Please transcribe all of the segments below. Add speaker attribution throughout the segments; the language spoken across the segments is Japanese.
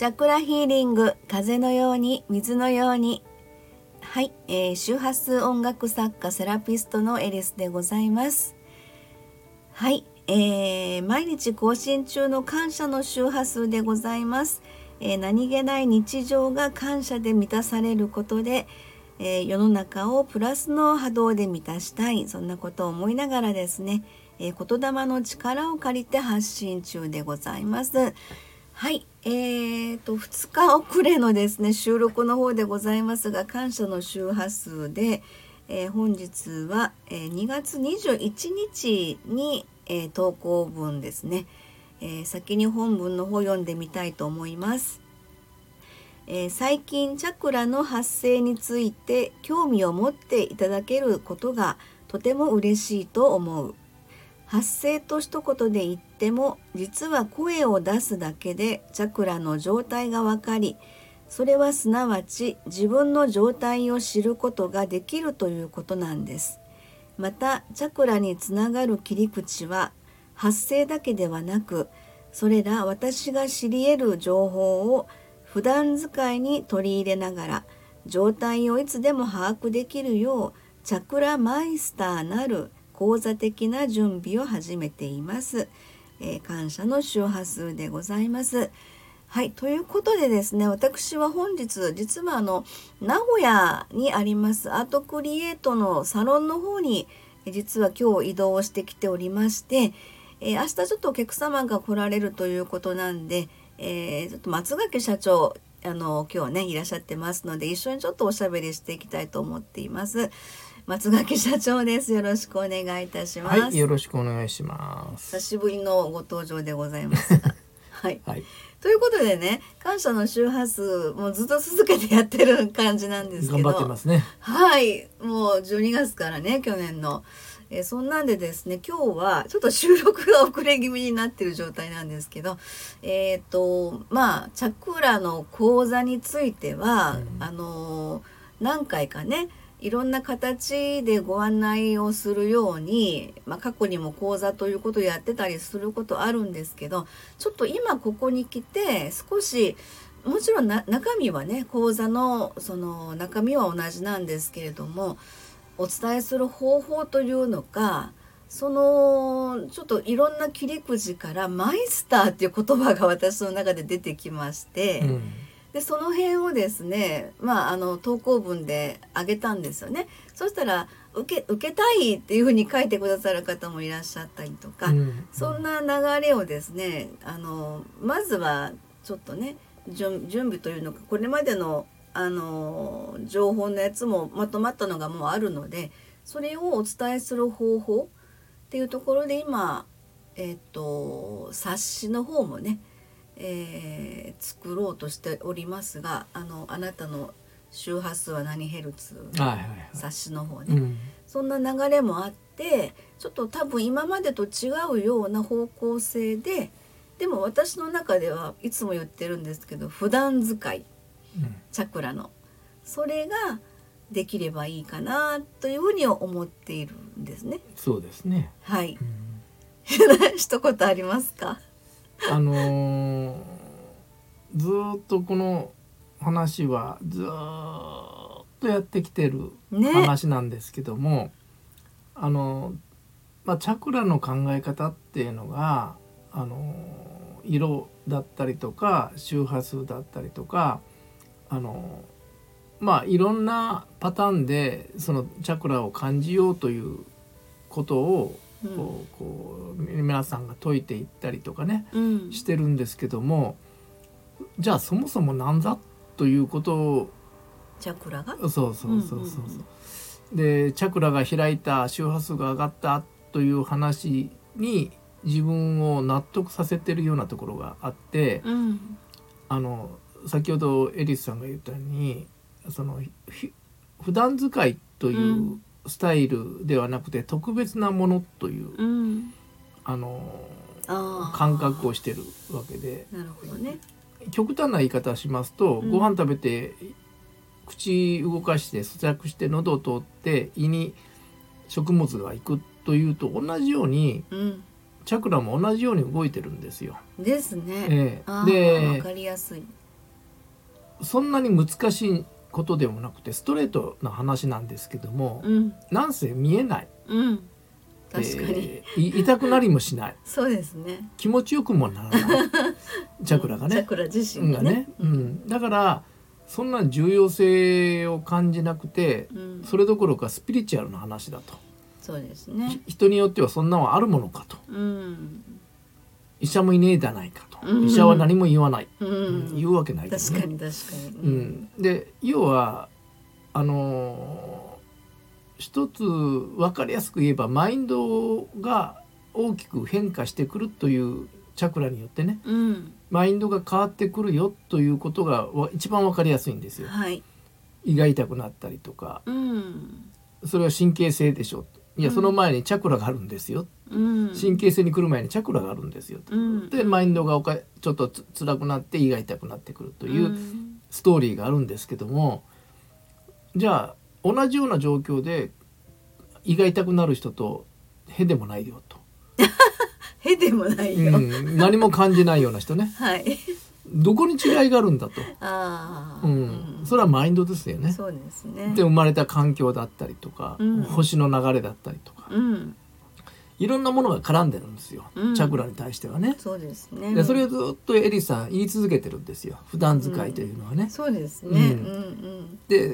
Speaker 1: チャクラヒーリング風のように水のように。はい、えー、周波数音楽作家セラピストのエリスでございます。はい、えー、毎日更新中の感謝の周波数でございます、えー、何気ない日常が感謝で満たされることで、えー、世の中をプラスの波動で満たしたい。そんなことを思いながらですね、えー、言霊の力を借りて発信中でございます。はい、えーと2日遅れのですね収録の方でございますが感謝の周波数で、えー、本日は、えー、2月21日に、えー、投稿文ですね、え先に本文の方読んでみたいと思います。え最近チャクラの発生について興味を持っていただけることがとても嬉しいと思う。発声と一言で言っても実は声を出すだけでチャクラの状態がわかりそれはすなわち自分の状態を知ることができるということなんですまたチャクラにつながる切り口は発声だけではなくそれら私が知り得る情報を普段使いに取り入れながら状態をいつでも把握できるようチャクラマイスターなる講座的な準備を始めています。えー、感謝の周波数でございます。はい。ということでですね、私は本日、実はあの、名古屋にありますアートクリエイトのサロンの方に、実は今日移動してきておりまして、えー、明日ちょっとお客様が来られるということなんで、えー、ちょっと松垣社長、あの、今日ね、いらっしゃってますので、一緒にちょっとおしゃべりしていきたいと思っています。松垣社長です。よろしくお願いいたします。
Speaker 2: はい、よろしくお願いします。
Speaker 1: 久しぶりのご登場でございます。はい、はい、ということでね、感謝の周波数もうずっと続けてやってる感じなんですけ
Speaker 2: ど。頑張ってますね。
Speaker 1: はい、もう12月からね、去年の。えそんなんでですね今日はちょっと収録が遅れ気味になってる状態なんですけどえっ、ー、とまあチャクラの講座については、うん、あの何回かねいろんな形でご案内をするように、まあ、過去にも講座ということをやってたりすることあるんですけどちょっと今ここに来て少しもちろん中身はね講座のその中身は同じなんですけれどもお伝えする方法というのかそのちょっといろんな切り口からマイスターっていう言葉が私の中で出てきまして。うんでその辺をですねまああの投稿文であげたんですよね。そしたら受け受けたいっていうふうに書いてくださる方もいらっしゃったりとか、うん、そんな流れをですねあのまずはちょっとね準備というのかこれまでのあの情報のやつもまとまったのがもうあるのでそれをお伝えする方法っていうところで今えっ、と冊子の方もねえー、作ろうとしておりますがあのあなたの周波数は何ヘルツ、冊子の方ね、うん、そんな流れもあってちょっと多分今までと違うような方向性ででも私の中ではいつも言ってるんですけど普段使い、うん、チャクラのそれができればいいかなというふうに思っているんですね。
Speaker 2: そうですね。
Speaker 1: はい。うん、一言ありますか？
Speaker 2: あのー、ずっとこの話はずっとやってきてる話なんですけども、ね、あのまあ、チャクラの考え方っていうのがあの色だったりとか周波数だったりとかあのまあいろんなパターンでそのチャクラを感じようということをこうこう皆さんが解いていったりとかね、うん、してるんですけどもじゃあそもそも何だということを
Speaker 1: チャクラが？
Speaker 2: そうそうそうそうそう,、でチャクラが開いた周波数が上がったという話に自分を納得させてるようなところがあって、うん、あの先ほどエリスさんが言ったようにその普段使いというスタイルではなくて特別なものという、うん、あの感覚をしてるわけで。
Speaker 1: なるほど、ね、
Speaker 2: 極端な言い方しますと、うん、ご飯食べて口動かして咀嚼して喉を通って胃に食物が行くというと同じように、うん、チャクラも同じように動いてるんですよ。
Speaker 1: ですね。ええ、で分かりやすい。
Speaker 2: そんなに難しいことでもなくてストレートな話なんですけども、
Speaker 1: うん。
Speaker 2: なんせ見えない、
Speaker 1: うん。確かに、
Speaker 2: えーい痛くなりもしない。
Speaker 1: そうですね。
Speaker 2: 気持ちよくもならない。チャクラがね。
Speaker 1: チャクラ自身がね。
Speaker 2: うん、だからそんな重要性を感じなくて
Speaker 1: うん。
Speaker 2: それどころかスピリチュアルな話だと。
Speaker 1: そうですね。
Speaker 2: 人によってはそんなのはあるものかと。
Speaker 1: うん
Speaker 2: 医者もいねえじゃないかと、
Speaker 1: うん。
Speaker 2: 医者は何も言わない、
Speaker 1: うん。
Speaker 2: 言うわけないですね。
Speaker 1: 確かに確かに。
Speaker 2: うん、で要はあのー一つ分かりやすく言えばマインドが大きく変化してくるというチャクラによってね。
Speaker 1: うん。
Speaker 2: マインドが変わってくるよということがわ一番分かりやすいんですよ。
Speaker 1: はい。
Speaker 2: 胃が痛くなったりとか。
Speaker 1: うん。
Speaker 2: それは神経性でしょ。いや
Speaker 1: うん。
Speaker 2: その前にチャクラがあるんですよ、
Speaker 1: うん
Speaker 2: 神経性に来る前にチャクラがあるんですよ、
Speaker 1: うん。
Speaker 2: でマインドがおかちょっとつ辛くなって胃が痛くなってくるといううん。ストーリーがあるんですけどもじゃあ同じような状況で胃が痛くなる人とへでもないよと、
Speaker 1: へでもないよ、
Speaker 2: うん、何も感じないような人ね。
Speaker 1: はい。
Speaker 2: どこに違いがあるんだと、
Speaker 1: ああ、
Speaker 2: うん、それはマインドですよね。
Speaker 1: そうですね。
Speaker 2: で生まれた環境だったりとか、
Speaker 1: うん。
Speaker 2: 星の流れだったりとか、
Speaker 1: うん
Speaker 2: いろんなものが絡んでるんですよ、
Speaker 1: うん。
Speaker 2: チャクラに対してはね。
Speaker 1: そうですね。
Speaker 2: でそれをずっとエリさん言い続けてるんですよ。普段使いというのはね。
Speaker 1: そうですね。
Speaker 2: う
Speaker 1: うんんうん。
Speaker 2: で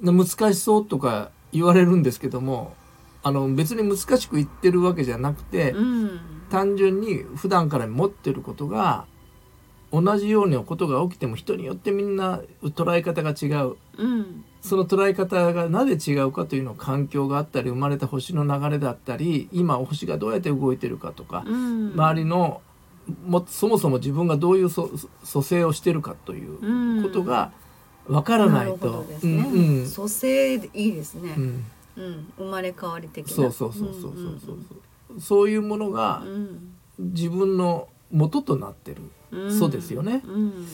Speaker 2: 難しそうとか言われるんですけどもあの別に難しく言ってるわけじゃなくて、
Speaker 1: うん。
Speaker 2: 単純に普段から持ってることが同じようなことが起きても人によってみんな捉え方が違う。
Speaker 1: うん。
Speaker 2: その捉え方がなぜ違うかというのを環境があったり生まれた星の流れだったり今星がどうやって動いてるかとか、
Speaker 1: うん。
Speaker 2: 周りのもそもそも自分がどういうそ蘇生をしてるかということがわからないと。
Speaker 1: 蘇生でいいですね。
Speaker 2: う、ん。
Speaker 1: うん。生まれ変わり的な。
Speaker 2: そうそうそうそうそうそうそう。いうものが
Speaker 1: うん
Speaker 2: 自分の元となってる、
Speaker 1: うん
Speaker 2: そうですよね。
Speaker 1: うん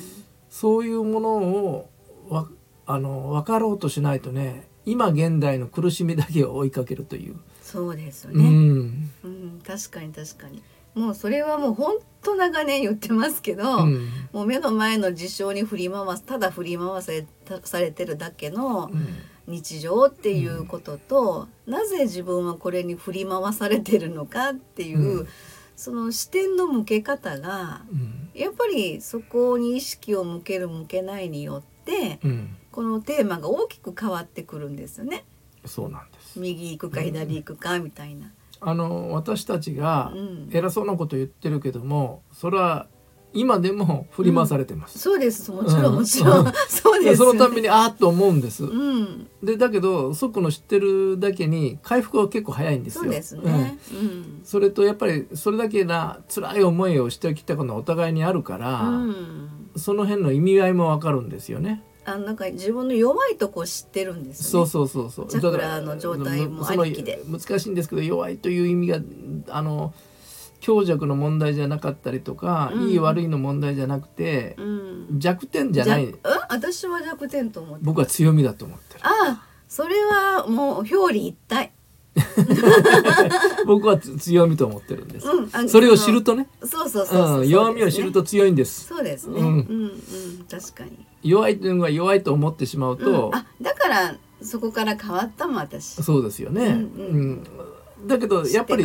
Speaker 2: そういうものをわあの分かろうとしないとね今現代の苦しみだけを追いかけるという、
Speaker 1: そうですよ
Speaker 2: う
Speaker 1: ね、
Speaker 2: ん。
Speaker 1: うん確かに確かに。もうそれはもう本当長年言ってますけど、
Speaker 2: うん。
Speaker 1: もう目の前の事象に振り回すただ振り回されたされてるだけの
Speaker 2: うん。
Speaker 1: 日常っていうことと、なぜ自分はこれに振り回されてるのかっていう、
Speaker 2: うん
Speaker 1: その視点の向け方が
Speaker 2: うん
Speaker 1: やっぱりそこに意識を向ける向けないによって
Speaker 2: うん
Speaker 1: このテーマが大きく変わってくるんですよね。
Speaker 2: そうなんです
Speaker 1: 右行くか左行くかみたいな。
Speaker 2: あの私たちが
Speaker 1: うん
Speaker 2: 偉そうなこと言ってるけどもそれは今でも振り回されてます、
Speaker 1: そうです。もちろ
Speaker 2: うん
Speaker 1: んもちろん、
Speaker 2: うん。
Speaker 1: そうです
Speaker 2: そのためにああと思うんです、
Speaker 1: うん。
Speaker 2: でだけどそこの知ってるだけに回復は結構早いんですよ。
Speaker 1: そうですね。うん。
Speaker 2: それとやっぱりそれだけな辛い思いをしてきたことがお互いにあるから、
Speaker 1: うん。
Speaker 2: その辺の意味合いもわかるんですよね。
Speaker 1: あなんか自分の弱いとこ知ってるんです
Speaker 2: そう。そうそうそう。
Speaker 1: チャクラの状態もありきで。
Speaker 2: 難しいんですけど弱いという意味があの強弱の問題じゃなかったりとか、
Speaker 1: うん
Speaker 2: いい悪いの問題じゃなくて
Speaker 1: うん。
Speaker 2: 弱点じゃない
Speaker 1: 私は弱点と思って。
Speaker 2: 僕は強みだと思ってる。
Speaker 1: ああそれはもう表裏一体。
Speaker 2: 僕はつ強みと思ってるんです。
Speaker 1: うんあ
Speaker 2: それを知るとね、
Speaker 1: そうそうそうそう、
Speaker 2: うん、弱みを知ると強いんです。
Speaker 1: そうですね。
Speaker 2: う
Speaker 1: うんんうん確かに。
Speaker 2: 弱いというのが弱いと思ってしまうと、
Speaker 1: うん、あだからそこから変わったもん私。
Speaker 2: そうですよね。
Speaker 1: うん
Speaker 2: だけどやっぱり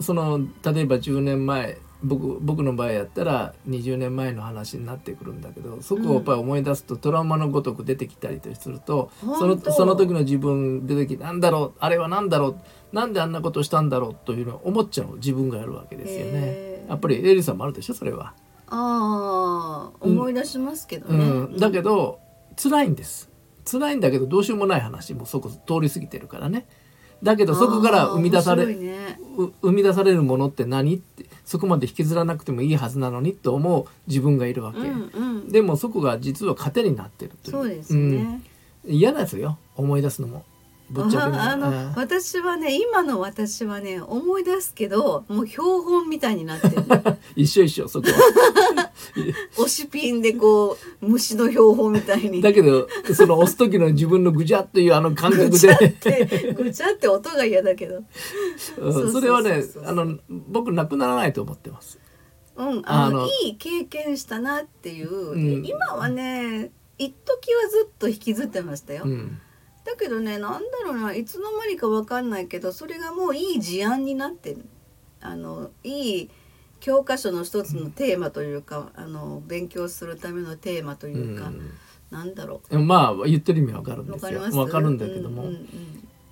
Speaker 2: その例えば10年前僕僕の場合やったら20年前の話になってくるんだけどそこをやっぱり思い出すとトラウマのごとく出てきたりとすると、その
Speaker 1: 本当。
Speaker 2: その時の自分出てきてなんだろうあれはなんだろうなんであんなことしたんだろうというのを思っちゃう自分がやるわけですよね。やっぱりエリさんもあるでしょそれは。
Speaker 1: ああ思い出しますけど
Speaker 2: う
Speaker 1: ね。
Speaker 2: ん、だけど辛いんです。辛いんだけどどうしようもない話もそこ通り過ぎてるからねだけどそこから生み出され、
Speaker 1: ね。
Speaker 2: う生み出されるものって何？ってそこまで引きずらなくてもいいはずなのにと思う自分がいるわけ、
Speaker 1: うんうん。
Speaker 2: でもそこが実は糧になってるという。
Speaker 1: そうですね。
Speaker 2: うん。嫌ですよ。思い出すのもぶっちゃけね。
Speaker 1: ああの、
Speaker 2: うん。
Speaker 1: 私はね今の私はね思い出すけどもう標本みたいになってる。
Speaker 2: 一緒一緒そこは。
Speaker 1: 押しピンでこう虫の標本みたいに。
Speaker 2: だけどその押す時の自分のぐじゃっというあの感覚で。
Speaker 1: てぐちゃって音が嫌だけど。
Speaker 2: うんそれはねあの僕なくならないと思ってます。
Speaker 1: うん、あの
Speaker 2: あの
Speaker 1: いい経験したなっていう、
Speaker 2: うん。
Speaker 1: 今はね一時はずっと引きずってましたよ、
Speaker 2: うん
Speaker 1: だけどねなんだろうないつの間にかわかんないけどそれがもういい事案になってる。あのいい教科書の一つのテーマというか、あの勉強するためのテーマというか、なんだろ
Speaker 2: まあ言ってる意味わかるんですよ。
Speaker 1: うわか
Speaker 2: るんだけども、
Speaker 1: うん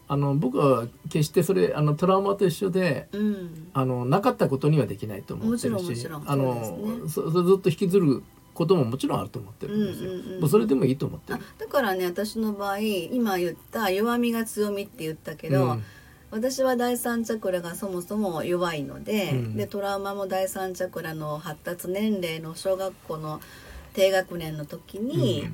Speaker 2: あの僕は決してそれあのトラウマと一緒で
Speaker 1: うん。うん
Speaker 2: あのなかったことにはできないと思ってるしあの
Speaker 1: そ
Speaker 2: れずっと引きずることももちろんあると思ってるんですよ、
Speaker 1: うんうんうん
Speaker 2: もうそれでもいいと思って
Speaker 1: あ
Speaker 2: る
Speaker 1: だからね私の場合今言った弱みが強みって言ったけど、
Speaker 2: うん。
Speaker 1: 私は第三チャクラがそもそも弱いので,、
Speaker 2: うん。
Speaker 1: でトラウマも第三チャクラの発達年齢の小学校の低学年の時に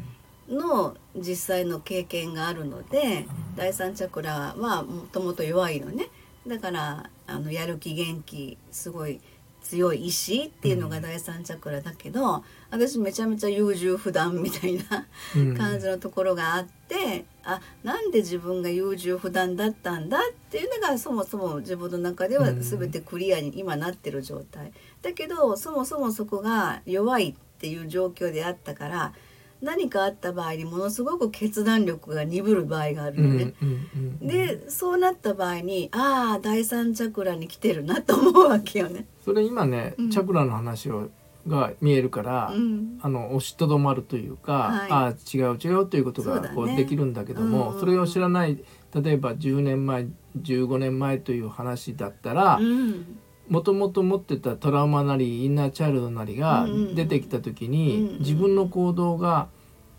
Speaker 1: の実際の経験があるので、第三チャクラはもともと弱いのね。だからあのやる気元気すごい強い意志っていうのが第三チャクラだけど、私めちゃめちゃ優柔不断みたいな
Speaker 2: うん
Speaker 1: 感じのところがあって、あなんで自分が優柔不断だったんだっていうのがそもそも自分の中では
Speaker 2: うん
Speaker 1: 全てクリアに今なってる状態、だけどそもそもそこが弱いっていう状況であったから何かあった場合にものすごく決断力が鈍る場合がある
Speaker 2: うん
Speaker 1: よね。
Speaker 2: うんうん
Speaker 1: でそうなった場合にああ第三チャクラに来てるなと思うわけよね。
Speaker 2: それ今ね、
Speaker 1: うん。
Speaker 2: チャクラの話をが見えるから、
Speaker 1: うん。
Speaker 2: あの押しとどまるというか、
Speaker 1: はい。
Speaker 2: ああ違う違うということがこうできるんだけども
Speaker 1: うん。うん
Speaker 2: それを知らない例えば10年前15年前という話だったら
Speaker 1: うん。
Speaker 2: もともと持ってたトラウマなりインナーチャイルドなりが出てきた時
Speaker 1: うん
Speaker 2: に
Speaker 1: うん。
Speaker 2: 自分の行動が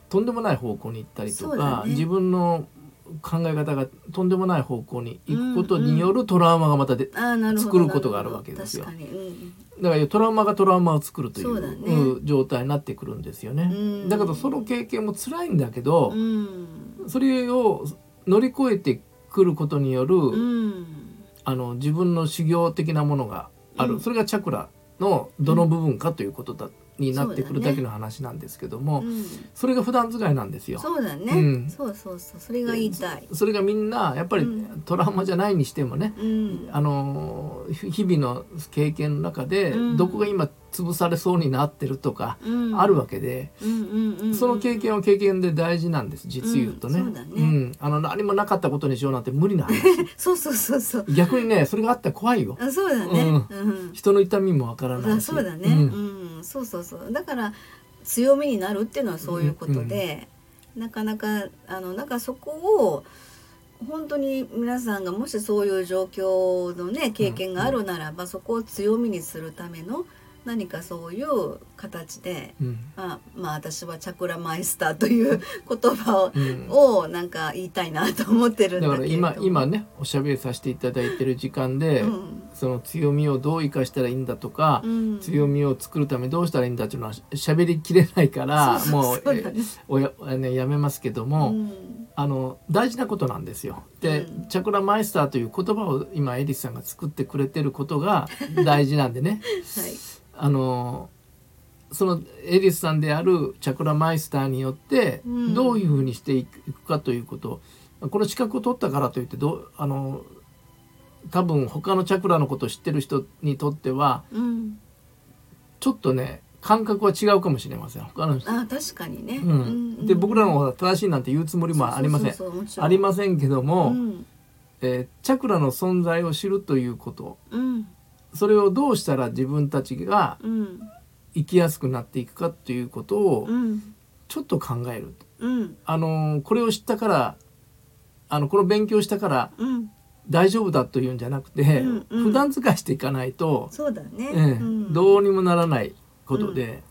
Speaker 2: とんでもない方向に行ったりと
Speaker 1: そうだね。
Speaker 2: か自分の考え方がとんでもない方向に行くことによるトラウマがまたで
Speaker 1: あーなるほど
Speaker 2: 作ることがあるわけですよ。だからトラウマがトラウマを作るとい
Speaker 1: そうだね。
Speaker 2: う状態になってくるんですよね。
Speaker 1: うん。
Speaker 2: だけどその経験も辛いんだけど、
Speaker 1: うん。
Speaker 2: それを乗り越えてくることによる、
Speaker 1: うん。
Speaker 2: あの自分の修行的なものがある、
Speaker 1: うん。
Speaker 2: それがチャクラのどの部分かということだ、になってくるだけの話なんですけどもそ,、
Speaker 1: うん。
Speaker 2: れが普段使いなんですよ。
Speaker 1: そうだね、
Speaker 2: うん。
Speaker 1: そうそうそう。それが言いたい、
Speaker 2: それがみんなやっぱり
Speaker 1: うん。
Speaker 2: トラウマじゃないにしてもね、
Speaker 1: うん、
Speaker 2: あのひ日々の経験の中で
Speaker 1: うん。
Speaker 2: どこが今潰されそうになってるとか
Speaker 1: うん。
Speaker 2: あるわけで、その経験は経験で大事なんです実言うとね,、
Speaker 1: うん。
Speaker 2: あの何もなかったことにしようなんて無理な話。
Speaker 1: そうそうそうそう。
Speaker 2: 逆にねそれがあったら怖いよ。
Speaker 1: あそうだね。うん、
Speaker 2: 人の痛みもわからない
Speaker 1: あ
Speaker 2: し
Speaker 1: そうだね、
Speaker 2: う
Speaker 1: うんんそうそうそう。だから強みになるっていうのはそういうことで、なかなかあのなんかそこを本当に皆さんがもしそういう状況のね経験があるならば、そこを強みにするための何かそういう形で、
Speaker 2: うん。
Speaker 1: まあ、まあ私はチャクラマイスターという言葉を,、
Speaker 2: うん。
Speaker 1: をなんか言いたいなと思ってるん
Speaker 2: だ
Speaker 1: だけれど
Speaker 2: から今今ねおしゃべりさせていただいてる時間で、
Speaker 1: うん。
Speaker 2: その強みをどう生かしたらいいんだとか、
Speaker 1: うん。
Speaker 2: 強みを作るためどうしたらいいんだっていうのはしゃべりきれないから もうおやあのやめますけども、
Speaker 1: うん。
Speaker 2: あの大事なことなんですよ。で、
Speaker 1: うん。
Speaker 2: チャクラマイスターという言葉を今エリスさんが作ってくれてることが大事なんでね。
Speaker 1: はい
Speaker 2: あのそのエリスさんであるチャクラマイスターによって
Speaker 1: うん。
Speaker 2: どういうふうにしていくかということ、この資格を取ったからといってどうあの多分他のチャクラのことを知ってる人にとっては
Speaker 1: うん。
Speaker 2: ちょっとね感覚は違うかもしれません。他の人。
Speaker 1: あ確かにね、
Speaker 2: うん、で僕らの方が正しいなんて言うつもりもありません。ありませんけども、
Speaker 1: うん。
Speaker 2: えーチャクラの存在を知るということ。
Speaker 1: うん
Speaker 2: それをどうしたら自分たちが
Speaker 1: うん。
Speaker 2: 生きやすくなっていくかということを
Speaker 1: うん。
Speaker 2: ちょっと考える。
Speaker 1: うん。
Speaker 2: あのーこれを知ったからあのこの勉強したから
Speaker 1: うん。
Speaker 2: 大丈夫だというんじゃなくて、
Speaker 1: うんうん。
Speaker 2: 普段使いしていかないと、
Speaker 1: そうだね、
Speaker 2: ええ
Speaker 1: うん。
Speaker 2: どうにもならないことで、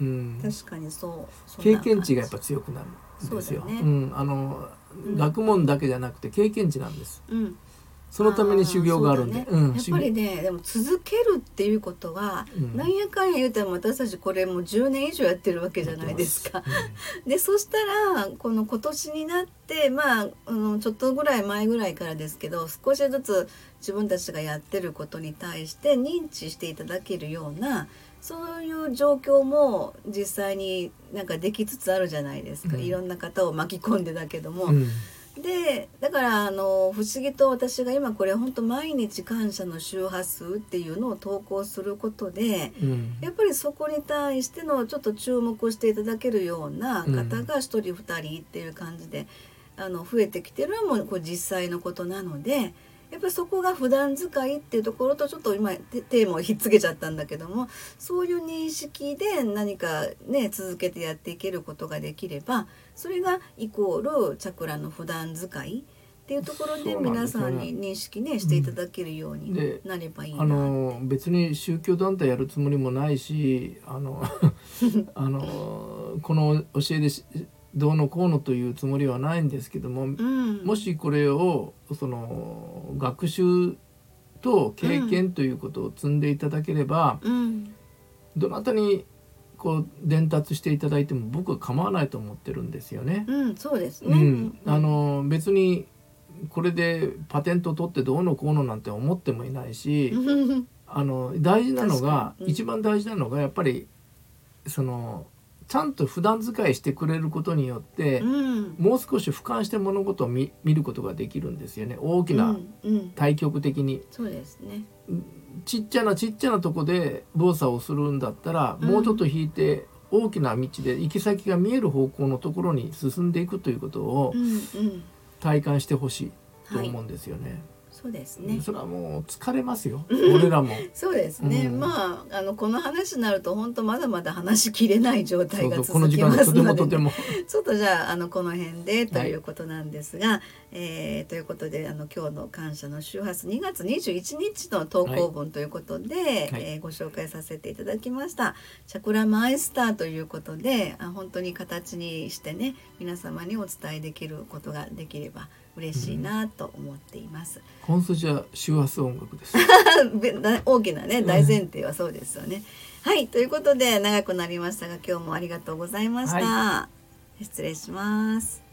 Speaker 2: うん。
Speaker 1: 確かにそう
Speaker 2: 経験値がやっぱ強くなるんですよ。
Speaker 1: そうだね。
Speaker 2: ん、あの
Speaker 1: うん。
Speaker 2: 学問だけじゃなくて経験値なんです。
Speaker 1: うん
Speaker 2: そのために修行があるんで、
Speaker 1: ね。
Speaker 2: うん
Speaker 1: やっぱりねでも続けるっていうことは、
Speaker 2: うん。
Speaker 1: なんやかんや言うても私たちこれもう10年以上やってるわけじゃないですか。で そしたらこの今年になってまああのちょっとぐらい前ぐらいからですけど少しずつ自分たちがやってることに対して認知していただけるようなそういう状況も実際になんかできつつあるじゃないですか、
Speaker 2: うん。
Speaker 1: いろんな方を巻き込んでだけども。
Speaker 2: うんうん
Speaker 1: でだからあの不思議と私が今これ本当毎日感謝の周波数っていうのを投稿することで、うん、やっぱりそこに対してのちょっと注目していただけるような方が1人2人っていう感じで、あの増えてきてるのもこれ実際のことなので。やっぱりそこが普段使いっていうところとちょっと今テーマをひっつけちゃったんだけどもそういう認識で何かね続けてやっていけることができればそれがイコールチャクラの普段使いっていうところで皆さんに認識ねしていただけるようになればいいな、
Speaker 2: うん、あの別に宗教団体やるつもりもないしあの あのこの教えでどうのこうのというつもりはないんですけども、うん、もしこれをその学習と経験ということを積んでいただければ、うん、どなたにこう伝達していただいても僕は構わないと思ってるんですよね。
Speaker 1: うん、そうですね。
Speaker 2: うん、あの別にこれでパテント取ってどうのこうのなんて思ってもいないし、あの大事なのが、うん、一番大事なのがやっぱりそのちゃんと普段使いしてくれることによって、うん、もう少し俯瞰して物事を見見ることができるんですよね。大きな、対極的に。
Speaker 1: そうですね。
Speaker 2: ちっちゃなちっちゃなとこで動作をするんだったら、もうちょっと引いて大きな道で行き先が見える方向のところに進んでいくということを体感してほしいと思うんですよね。はい
Speaker 1: そうですね。
Speaker 2: それはもう疲れますよ。俺らも。
Speaker 1: そうですね。うん、まああのこの話になると本当まだまだ話しきれない状態が続きますので、ね、ちょっとじゃああのこの辺でということなんですが、はい、えー、ということであの今日の感謝の周波数2月21日の投稿文ということで、はい、えー、ご紹介させていただきました。チャクラマイスターということで、あ本当に形にしてね皆様にお伝えできることができれば。嬉しいなと思っています。
Speaker 2: 本筋は周波数音楽です。
Speaker 1: 大きなね大前提はそうですよね。はいということで長くなりましたが今日もありがとうございました。はい、失礼します。